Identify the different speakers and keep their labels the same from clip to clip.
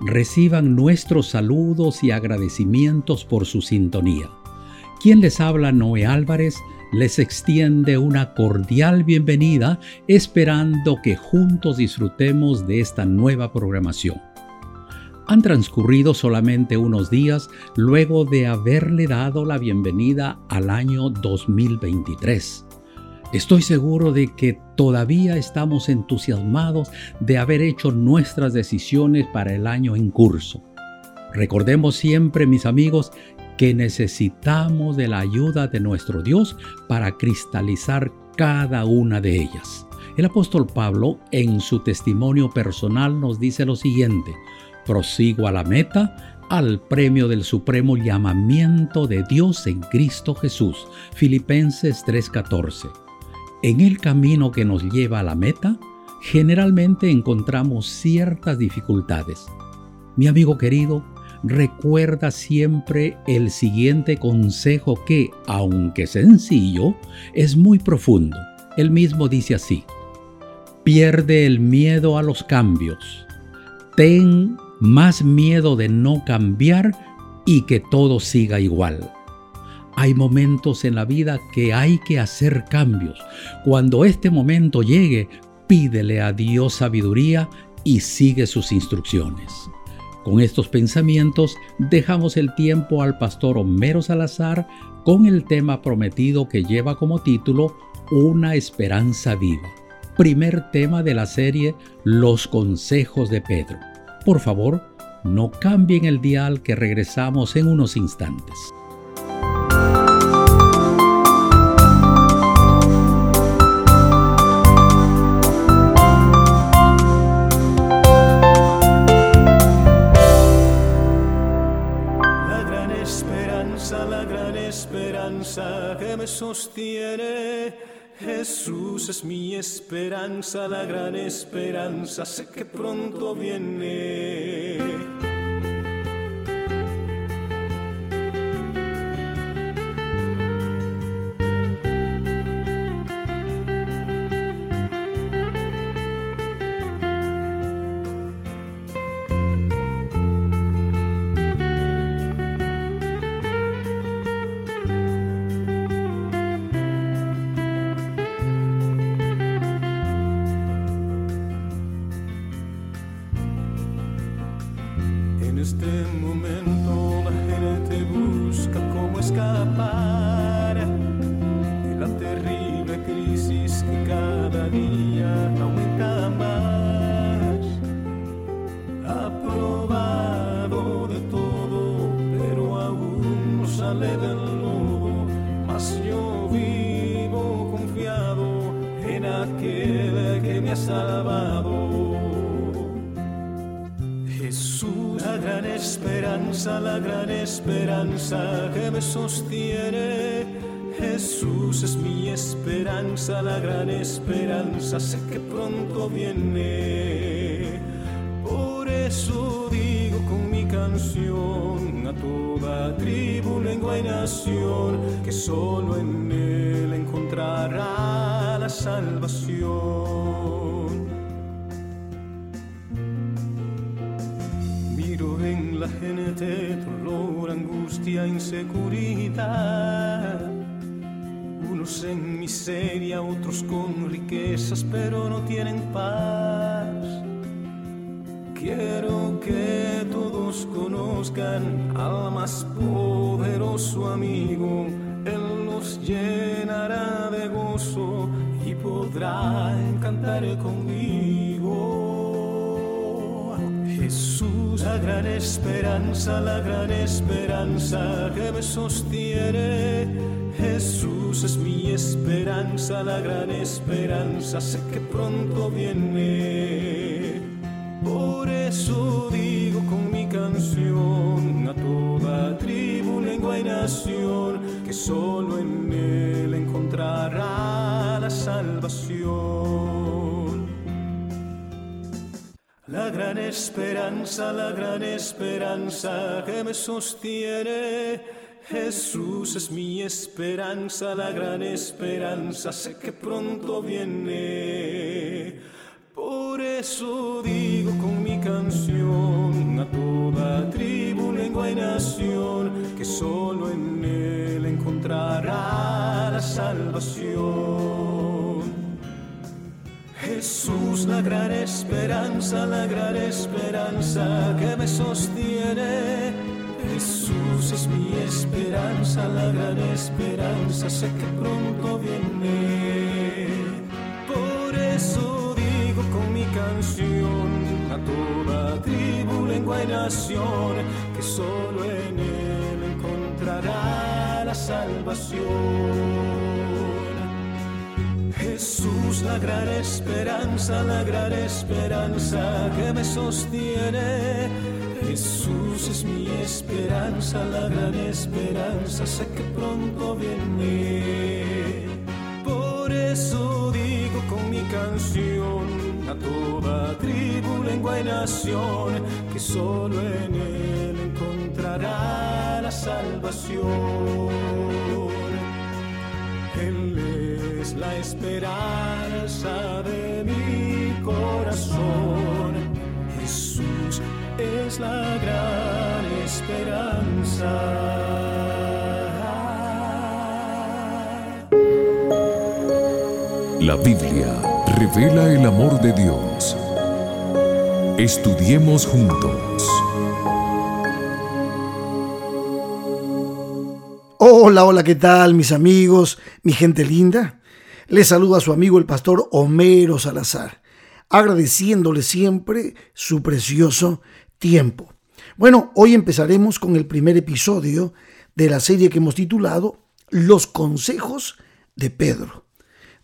Speaker 1: Reciban nuestros saludos y agradecimientos por su sintonía. Quien les habla, Noé Álvarez, les extiende una cordial bienvenida esperando que juntos disfrutemos de esta nueva programación. Han transcurrido solamente unos días luego de haberle dado la bienvenida al año 2023. Estoy seguro de que todavía estamos entusiasmados de haber hecho nuestras decisiones para el año en curso. Recordemos siempre, mis amigos, que necesitamos de la ayuda de nuestro Dios para cristalizar cada una de ellas. El apóstol Pablo en su testimonio personal nos dice lo siguiente, prosigo a la meta, al premio del supremo llamamiento de Dios en Cristo Jesús. Filipenses 3:14. En el camino que nos lleva a la meta, generalmente encontramos ciertas dificultades. Mi amigo querido, recuerda siempre el siguiente consejo que, aunque sencillo, es muy profundo. Él mismo dice así, pierde el miedo a los cambios. Ten más miedo de no cambiar y que todo siga igual. Hay momentos en la vida que hay que hacer cambios. Cuando este momento llegue, pídele a Dios sabiduría y sigue sus instrucciones. Con estos pensamientos dejamos el tiempo al pastor Homero Salazar con el tema prometido que lleva como título Una esperanza viva. Primer tema de la serie Los consejos de Pedro. Por favor, no cambien el dial que regresamos en unos instantes.
Speaker 2: Sostiene. Jesús es mi esperanza, la gran esperanza, sé que pronto viene. La gran esperanza que me sostiene. Jesús es mi esperanza, la gran esperanza, sé que pronto viene. Por eso digo con mi canción a toda tribu, lengua y nación, que solo en Él encontrará la salvación. Inseguridad. Unos en miseria, otros con riquezas, pero no tienen paz. Quiero que todos conozcan al más poderoso amigo. Él los llenará de gozo y podrá cantar conmigo. Jesús, la gran esperanza, la gran esperanza que me sostiene. Jesús es mi esperanza, la gran esperanza, sé que pronto viene. Por eso digo con mi canción a toda tribu, lengua y nación que solo en Él encontrará la salvación. Gran esperanza, la gran esperanza que me sostiene. Jesús es mi esperanza, la gran esperanza, sé que pronto viene. Por eso digo con mi canción a toda tribu, lengua y nación que solo en Él encontrará la salvación. Jesús, la gran esperanza, la gran esperanza que me sostiene. Jesús es mi esperanza, la gran esperanza, sé que pronto viene. Por eso digo con mi canción a toda tribu, lengua y nación que solo en Él encontrará la salvación. Jesús, la gran esperanza, la gran esperanza que me sostiene. Jesús es mi esperanza, la gran esperanza, sé que pronto viene. Por eso digo con mi canción a toda tribu, lengua y nación que solo en Él encontrará la salvación la esperanza de mi corazón. Jesús es la gran esperanza.
Speaker 3: La Biblia revela el amor de Dios. Estudiemos juntos.
Speaker 4: Hola, hola, ¿qué tal mis amigos, mi gente linda? Les saluda a su amigo el pastor Homero Salazar, agradeciéndole siempre su precioso tiempo. Bueno, hoy empezaremos con el primer episodio de la serie que hemos titulado Los consejos de Pedro.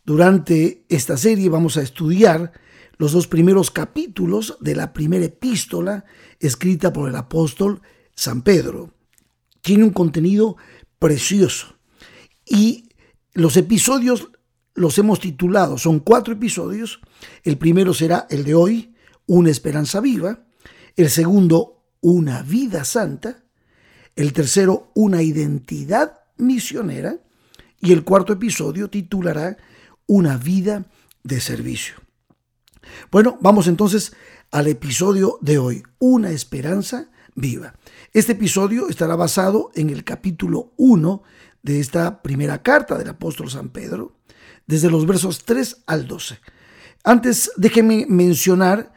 Speaker 4: Durante esta serie vamos a estudiar los dos primeros capítulos de la primera epístola escrita por el apóstol San Pedro. Tiene un contenido precioso y los episodios los hemos titulado, son cuatro episodios. El primero será el de hoy, Una esperanza viva. El segundo, Una vida santa. El tercero, Una identidad misionera. Y el cuarto episodio titulará Una vida de servicio. Bueno, vamos entonces al episodio de hoy, Una esperanza viva. Este episodio estará basado en el capítulo 1 de esta primera carta del apóstol San Pedro desde los versos 3 al 12. Antes déjeme mencionar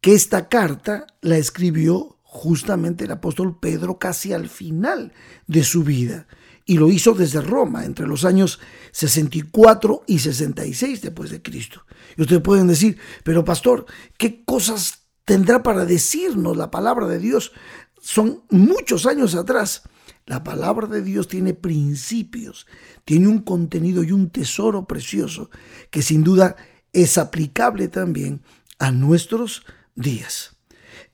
Speaker 4: que esta carta la escribió justamente el apóstol Pedro casi al final de su vida y lo hizo desde Roma entre los años 64 y 66 después de Cristo. Y ustedes pueden decir, pero pastor, ¿qué cosas tendrá para decirnos la palabra de Dios? Son muchos años atrás. La palabra de Dios tiene principios, tiene un contenido y un tesoro precioso que sin duda es aplicable también a nuestros días.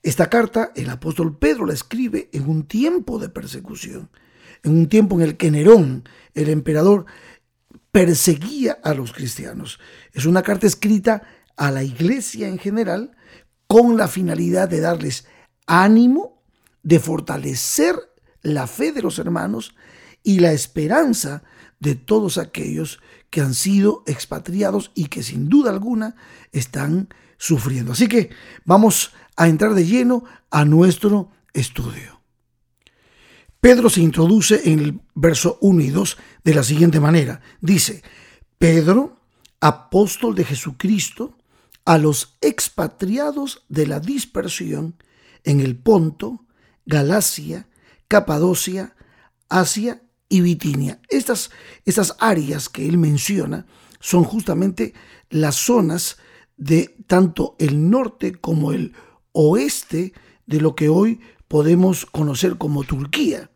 Speaker 4: Esta carta el apóstol Pedro la escribe en un tiempo de persecución, en un tiempo en el que Nerón, el emperador, perseguía a los cristianos. Es una carta escrita a la iglesia en general con la finalidad de darles ánimo, de fortalecer la fe de los hermanos y la esperanza de todos aquellos que han sido expatriados y que sin duda alguna están sufriendo. Así que vamos a entrar de lleno a nuestro estudio. Pedro se introduce en el verso 1 y 2 de la siguiente manera. Dice, Pedro, apóstol de Jesucristo, a los expatriados de la dispersión en el Ponto, Galacia, Capadocia, Asia y Bitinia. Estas, estas áreas que él menciona son justamente las zonas de tanto el norte como el oeste de lo que hoy podemos conocer como Turquía.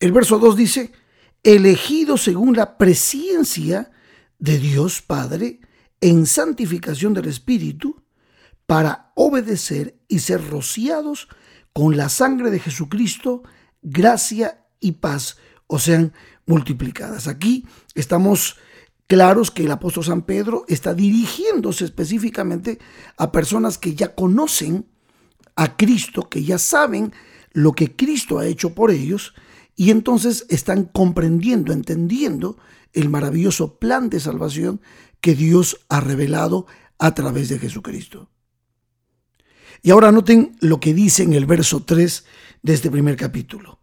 Speaker 4: El verso 2 dice, elegido según la presencia de Dios Padre en santificación del Espíritu, para obedecer y ser rociados con la sangre de Jesucristo, gracia y paz o sean multiplicadas. Aquí estamos claros que el apóstol San Pedro está dirigiéndose específicamente a personas que ya conocen a Cristo, que ya saben lo que Cristo ha hecho por ellos y entonces están comprendiendo, entendiendo el maravilloso plan de salvación que Dios ha revelado a través de Jesucristo. Y ahora noten lo que dice en el verso 3 de este primer capítulo.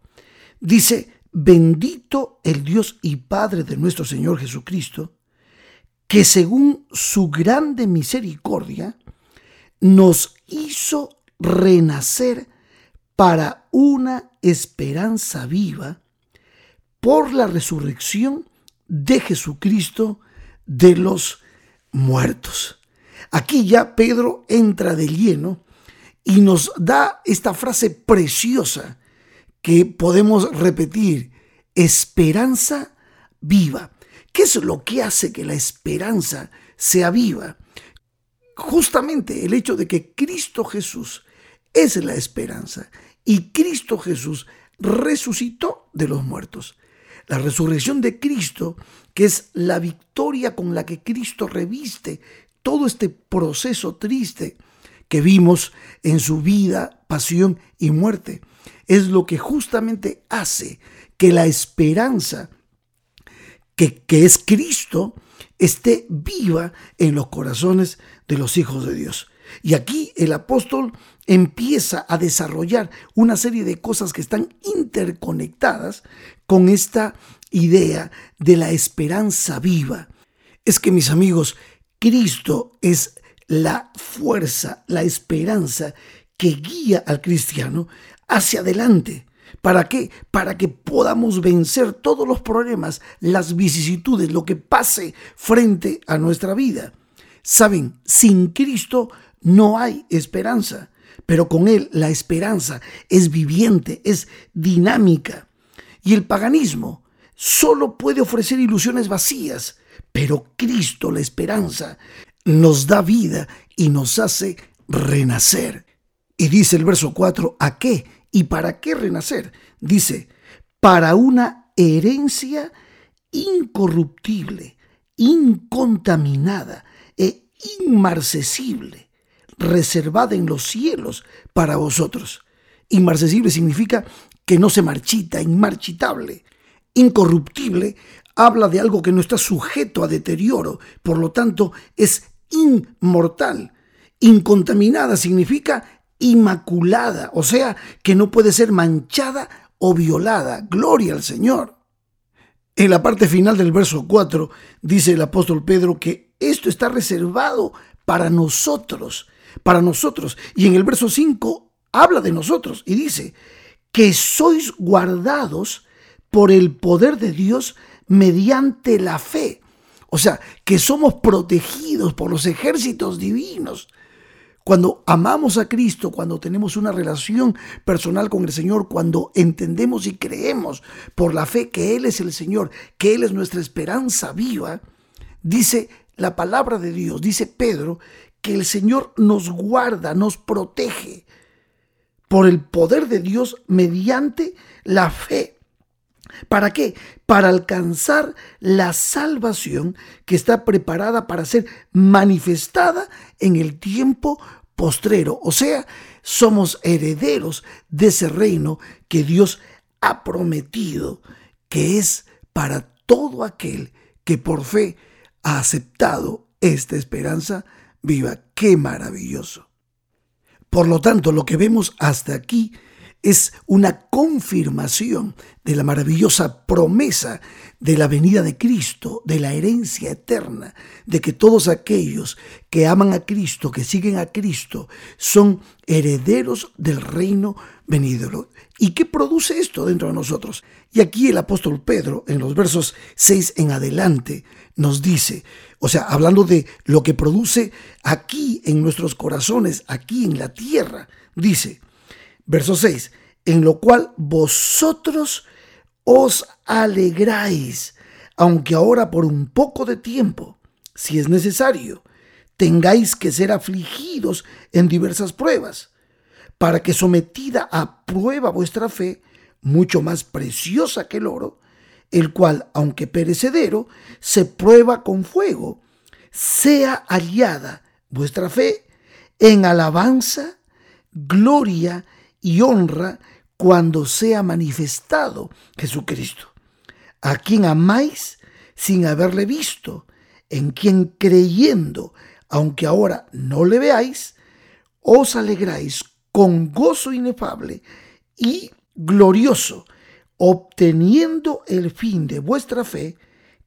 Speaker 4: Dice, bendito el Dios y Padre de nuestro Señor Jesucristo, que según su grande misericordia nos hizo renacer para una esperanza viva por la resurrección de Jesucristo de los muertos. Aquí ya Pedro entra de lleno y nos da esta frase preciosa que podemos repetir, esperanza viva. ¿Qué es lo que hace que la esperanza sea viva? Justamente el hecho de que Cristo Jesús es la esperanza y Cristo Jesús resucitó de los muertos. La resurrección de Cristo, que es la victoria con la que Cristo reviste todo este proceso triste que vimos en su vida, pasión y muerte, es lo que justamente hace que la esperanza que, que es Cristo esté viva en los corazones de los hijos de Dios. Y aquí el apóstol empieza a desarrollar una serie de cosas que están interconectadas con esta idea de la esperanza viva. Es que mis amigos, Cristo es la fuerza, la esperanza que guía al cristiano hacia adelante. ¿Para qué? Para que podamos vencer todos los problemas, las vicisitudes, lo que pase frente a nuestra vida. Saben, sin Cristo no hay esperanza, pero con Él la esperanza es viviente, es dinámica. Y el paganismo solo puede ofrecer ilusiones vacías, pero Cristo, la esperanza, nos da vida y nos hace renacer. Y dice el verso 4, ¿a qué? ¿Y para qué renacer? Dice, para una herencia incorruptible, incontaminada e inmarcesible reservada en los cielos para vosotros. Inmarcesible significa que no se marchita, inmarchitable. Incorruptible habla de algo que no está sujeto a deterioro, por lo tanto es inmortal. Incontaminada significa inmaculada, o sea, que no puede ser manchada o violada. Gloria al Señor. En la parte final del verso 4 dice el apóstol Pedro que esto está reservado para nosotros, para nosotros. Y en el verso 5 habla de nosotros y dice, que sois guardados por el poder de Dios mediante la fe. O sea, que somos protegidos por los ejércitos divinos. Cuando amamos a Cristo, cuando tenemos una relación personal con el Señor, cuando entendemos y creemos por la fe que Él es el Señor, que Él es nuestra esperanza viva, dice la palabra de Dios, dice Pedro, que el Señor nos guarda, nos protege por el poder de Dios mediante la fe. ¿Para qué? Para alcanzar la salvación que está preparada para ser manifestada en el tiempo postrero. O sea, somos herederos de ese reino que Dios ha prometido, que es para todo aquel que por fe ha aceptado esta esperanza viva. ¡Qué maravilloso! Por lo tanto, lo que vemos hasta aquí es una confirmación de la maravillosa promesa de la venida de Cristo, de la herencia eterna, de que todos aquellos que aman a Cristo, que siguen a Cristo, son herederos del reino venidero. ¿Y qué produce esto dentro de nosotros? Y aquí el apóstol Pedro, en los versos 6 en adelante, nos dice, o sea, hablando de lo que produce aquí en nuestros corazones, aquí en la tierra, dice, verso 6, en lo cual vosotros os alegráis, aunque ahora por un poco de tiempo, si es necesario, tengáis que ser afligidos en diversas pruebas, para que sometida a prueba vuestra fe, mucho más preciosa que el oro, el cual, aunque perecedero, se prueba con fuego, sea hallada vuestra fe en alabanza, gloria y honra cuando sea manifestado Jesucristo, a quien amáis sin haberle visto, en quien creyendo, aunque ahora no le veáis, os alegráis con gozo inefable y glorioso, obteniendo el fin de vuestra fe,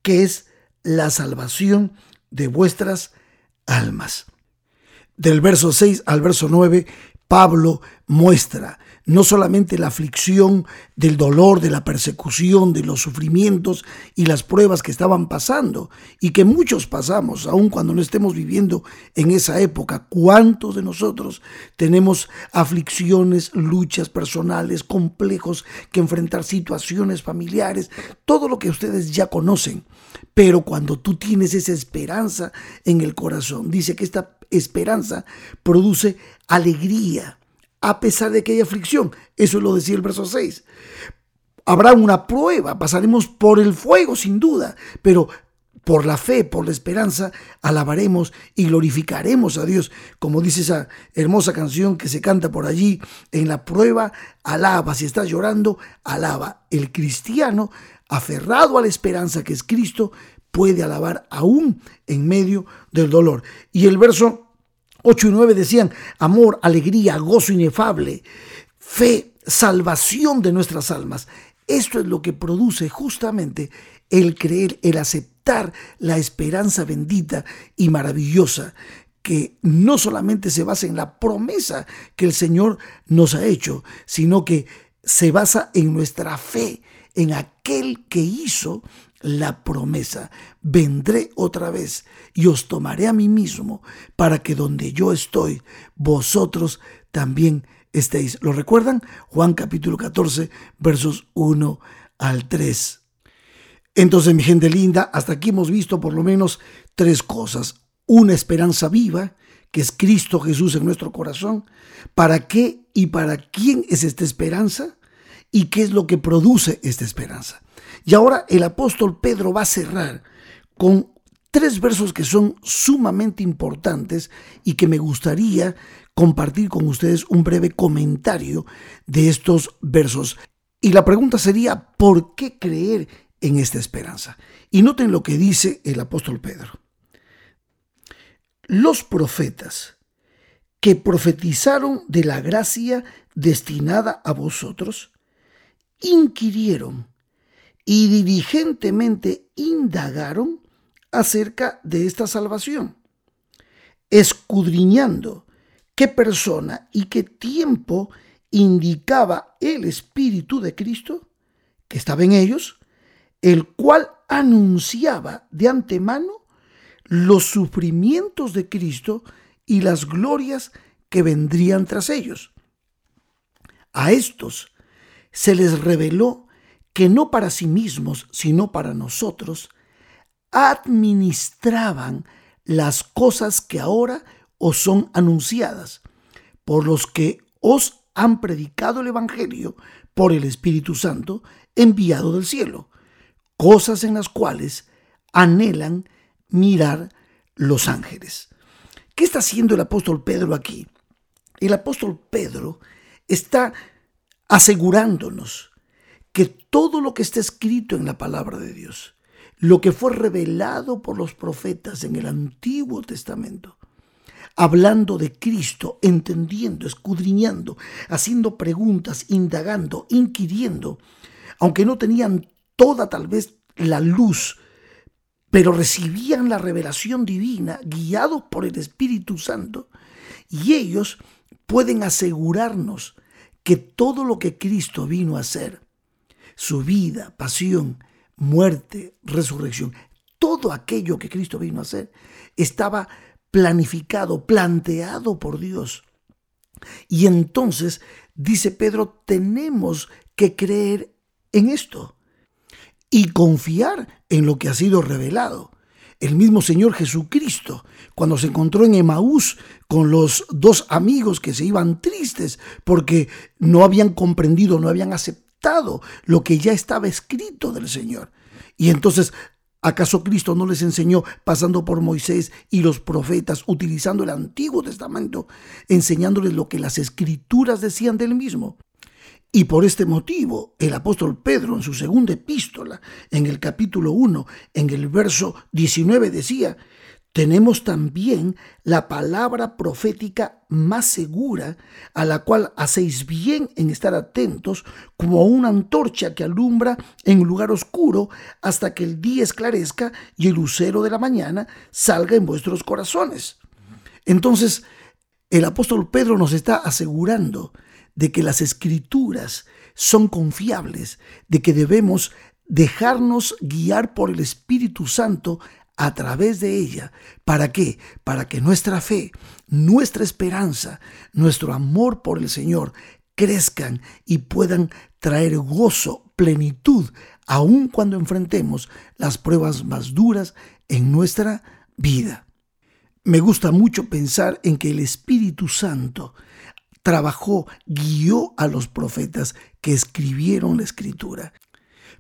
Speaker 4: que es la salvación de vuestras almas. Del verso 6 al verso 9, Pablo muestra no solamente la aflicción del dolor, de la persecución, de los sufrimientos y las pruebas que estaban pasando y que muchos pasamos, aun cuando no estemos viviendo en esa época. ¿Cuántos de nosotros tenemos aflicciones, luchas personales, complejos que enfrentar, situaciones familiares, todo lo que ustedes ya conocen? Pero cuando tú tienes esa esperanza en el corazón, dice que esta esperanza produce alegría a pesar de que hay aflicción. Eso lo decía el verso 6. Habrá una prueba, pasaremos por el fuego sin duda, pero por la fe, por la esperanza, alabaremos y glorificaremos a Dios. Como dice esa hermosa canción que se canta por allí, en la prueba, alaba. Si estás llorando, alaba. El cristiano, aferrado a la esperanza que es Cristo, puede alabar aún en medio del dolor. Y el verso 8 y 9 decían amor, alegría, gozo inefable, fe, salvación de nuestras almas. Esto es lo que produce justamente el creer, el aceptar la esperanza bendita y maravillosa que no solamente se basa en la promesa que el Señor nos ha hecho, sino que se basa en nuestra fe, en aquel que hizo la promesa, vendré otra vez y os tomaré a mí mismo para que donde yo estoy, vosotros también estéis. ¿Lo recuerdan? Juan capítulo 14, versos 1 al 3. Entonces, mi gente linda, hasta aquí hemos visto por lo menos tres cosas. Una esperanza viva, que es Cristo Jesús en nuestro corazón. ¿Para qué y para quién es esta esperanza? ¿Y qué es lo que produce esta esperanza? Y ahora el apóstol Pedro va a cerrar con tres versos que son sumamente importantes y que me gustaría compartir con ustedes un breve comentario de estos versos. Y la pregunta sería, ¿por qué creer en esta esperanza? Y noten lo que dice el apóstol Pedro. Los profetas que profetizaron de la gracia destinada a vosotros, inquirieron y diligentemente indagaron acerca de esta salvación, escudriñando qué persona y qué tiempo indicaba el Espíritu de Cristo que estaba en ellos, el cual anunciaba de antemano los sufrimientos de Cristo y las glorias que vendrían tras ellos. A estos se les reveló que no para sí mismos, sino para nosotros, administraban las cosas que ahora os son anunciadas, por los que os han predicado el Evangelio por el Espíritu Santo enviado del cielo, cosas en las cuales anhelan mirar los ángeles. ¿Qué está haciendo el apóstol Pedro aquí? El apóstol Pedro está asegurándonos que todo lo que está escrito en la palabra de Dios, lo que fue revelado por los profetas en el Antiguo Testamento, hablando de Cristo, entendiendo, escudriñando, haciendo preguntas, indagando, inquiriendo, aunque no tenían toda tal vez la luz, pero recibían la revelación divina guiados por el Espíritu Santo, y ellos pueden asegurarnos que todo lo que Cristo vino a hacer, su vida, pasión, muerte, resurrección, todo aquello que Cristo vino a hacer, estaba planificado, planteado por Dios. Y entonces, dice Pedro, tenemos que creer en esto y confiar en lo que ha sido revelado. El mismo Señor Jesucristo, cuando se encontró en Emaús con los dos amigos que se iban tristes porque no habían comprendido, no habían aceptado, lo que ya estaba escrito del Señor. Y entonces ¿Acaso Cristo no les enseñó pasando por Moisés y los profetas, utilizando el Antiguo Testamento, enseñándoles lo que las escrituras decían del mismo? Y por este motivo, el apóstol Pedro en su segunda epístola, en el capítulo 1, en el verso 19 decía, tenemos también la palabra profética más segura, a la cual hacéis bien en estar atentos, como una antorcha que alumbra en lugar oscuro hasta que el día esclarezca y el lucero de la mañana salga en vuestros corazones. Entonces, el apóstol Pedro nos está asegurando de que las escrituras son confiables, de que debemos dejarnos guiar por el Espíritu Santo a través de ella. ¿Para qué? Para que nuestra fe, nuestra esperanza, nuestro amor por el Señor crezcan y puedan traer gozo, plenitud, aun cuando enfrentemos las pruebas más duras en nuestra vida. Me gusta mucho pensar en que el Espíritu Santo trabajó, guió a los profetas que escribieron la escritura.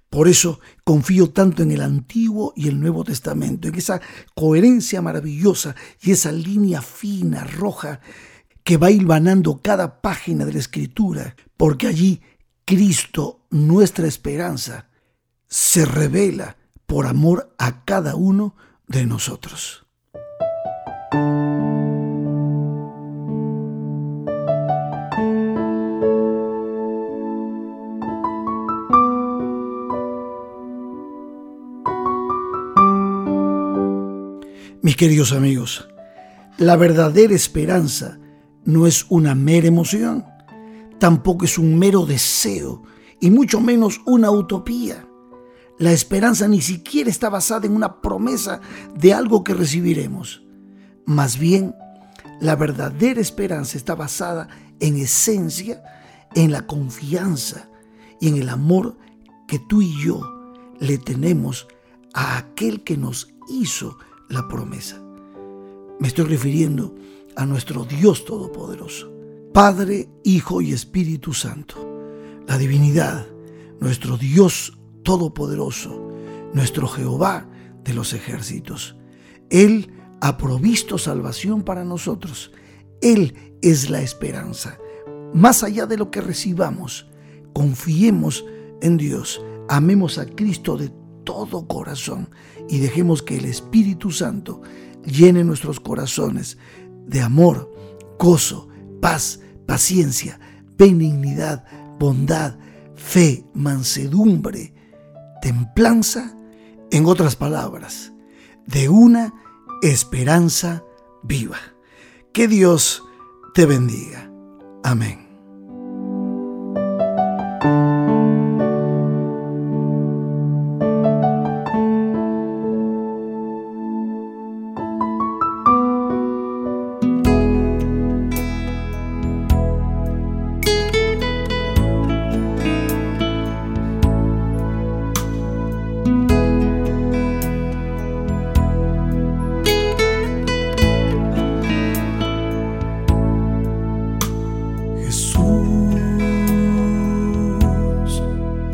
Speaker 4: Por eso confío tanto en el Antiguo y el Nuevo Testamento, en esa coherencia maravillosa y esa línea fina, roja, que va hilvanando cada página de la Escritura, porque allí Cristo, nuestra esperanza, se revela por amor a cada uno de nosotros. Queridos amigos, la verdadera esperanza no es una mera emoción, tampoco es un mero deseo y mucho menos una utopía. La esperanza ni siquiera está basada en una promesa de algo que recibiremos. Más bien, la verdadera esperanza está basada en esencia, en la confianza y en el amor que tú y yo le tenemos a aquel que nos hizo la promesa. Me estoy refiriendo a nuestro Dios Todopoderoso, Padre, Hijo y Espíritu Santo, la divinidad, nuestro Dios Todopoderoso, nuestro Jehová de los ejércitos. Él ha provisto salvación para nosotros. Él es la esperanza. Más allá de lo que recibamos, confiemos en Dios, amemos a Cristo de todo corazón y dejemos que el Espíritu Santo llene nuestros corazones de amor, gozo, paz, paciencia, benignidad, bondad, fe, mansedumbre, templanza, en otras palabras, de una esperanza viva. Que Dios te bendiga. Amén.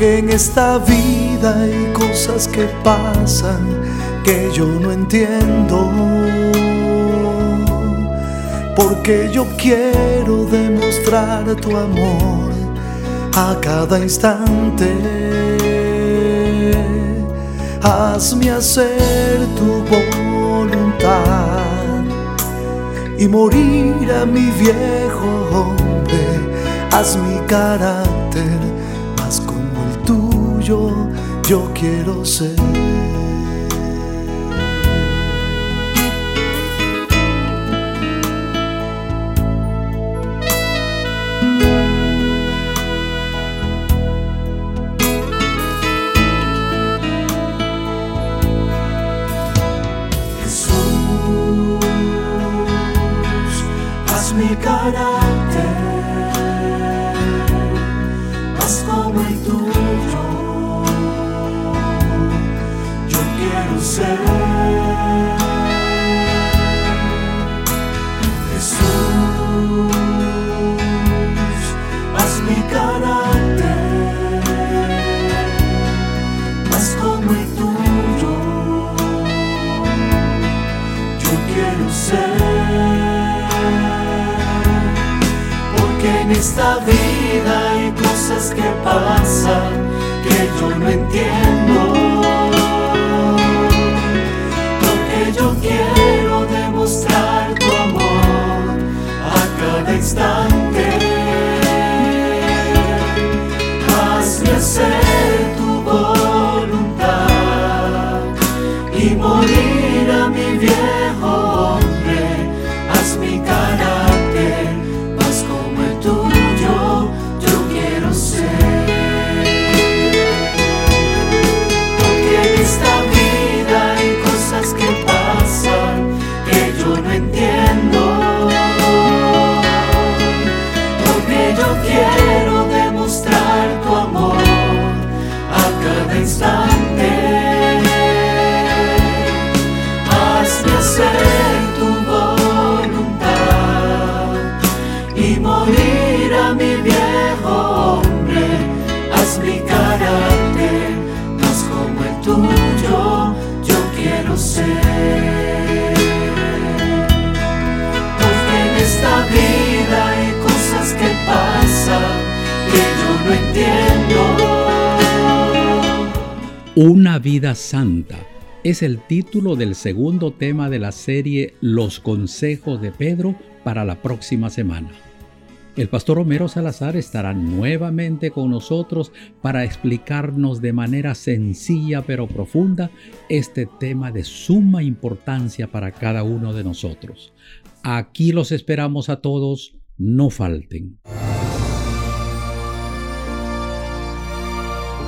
Speaker 2: que en esta vida hay cosas que pasan que yo no entiendo. Porque yo quiero demostrar tu amor a cada instante. Hazme hacer tu voluntad y morir a mi viejo hombre. Haz mi carácter yo quiero ser.
Speaker 1: Vida santa es el título del segundo tema de la serie Los consejos de Pedro para la próxima semana. El pastor Homero Salazar estará nuevamente con nosotros para explicarnos de manera sencilla pero profunda este tema de suma importancia para cada uno de nosotros. Aquí los esperamos a todos, no falten.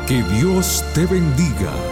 Speaker 3: Que Dios te bendiga.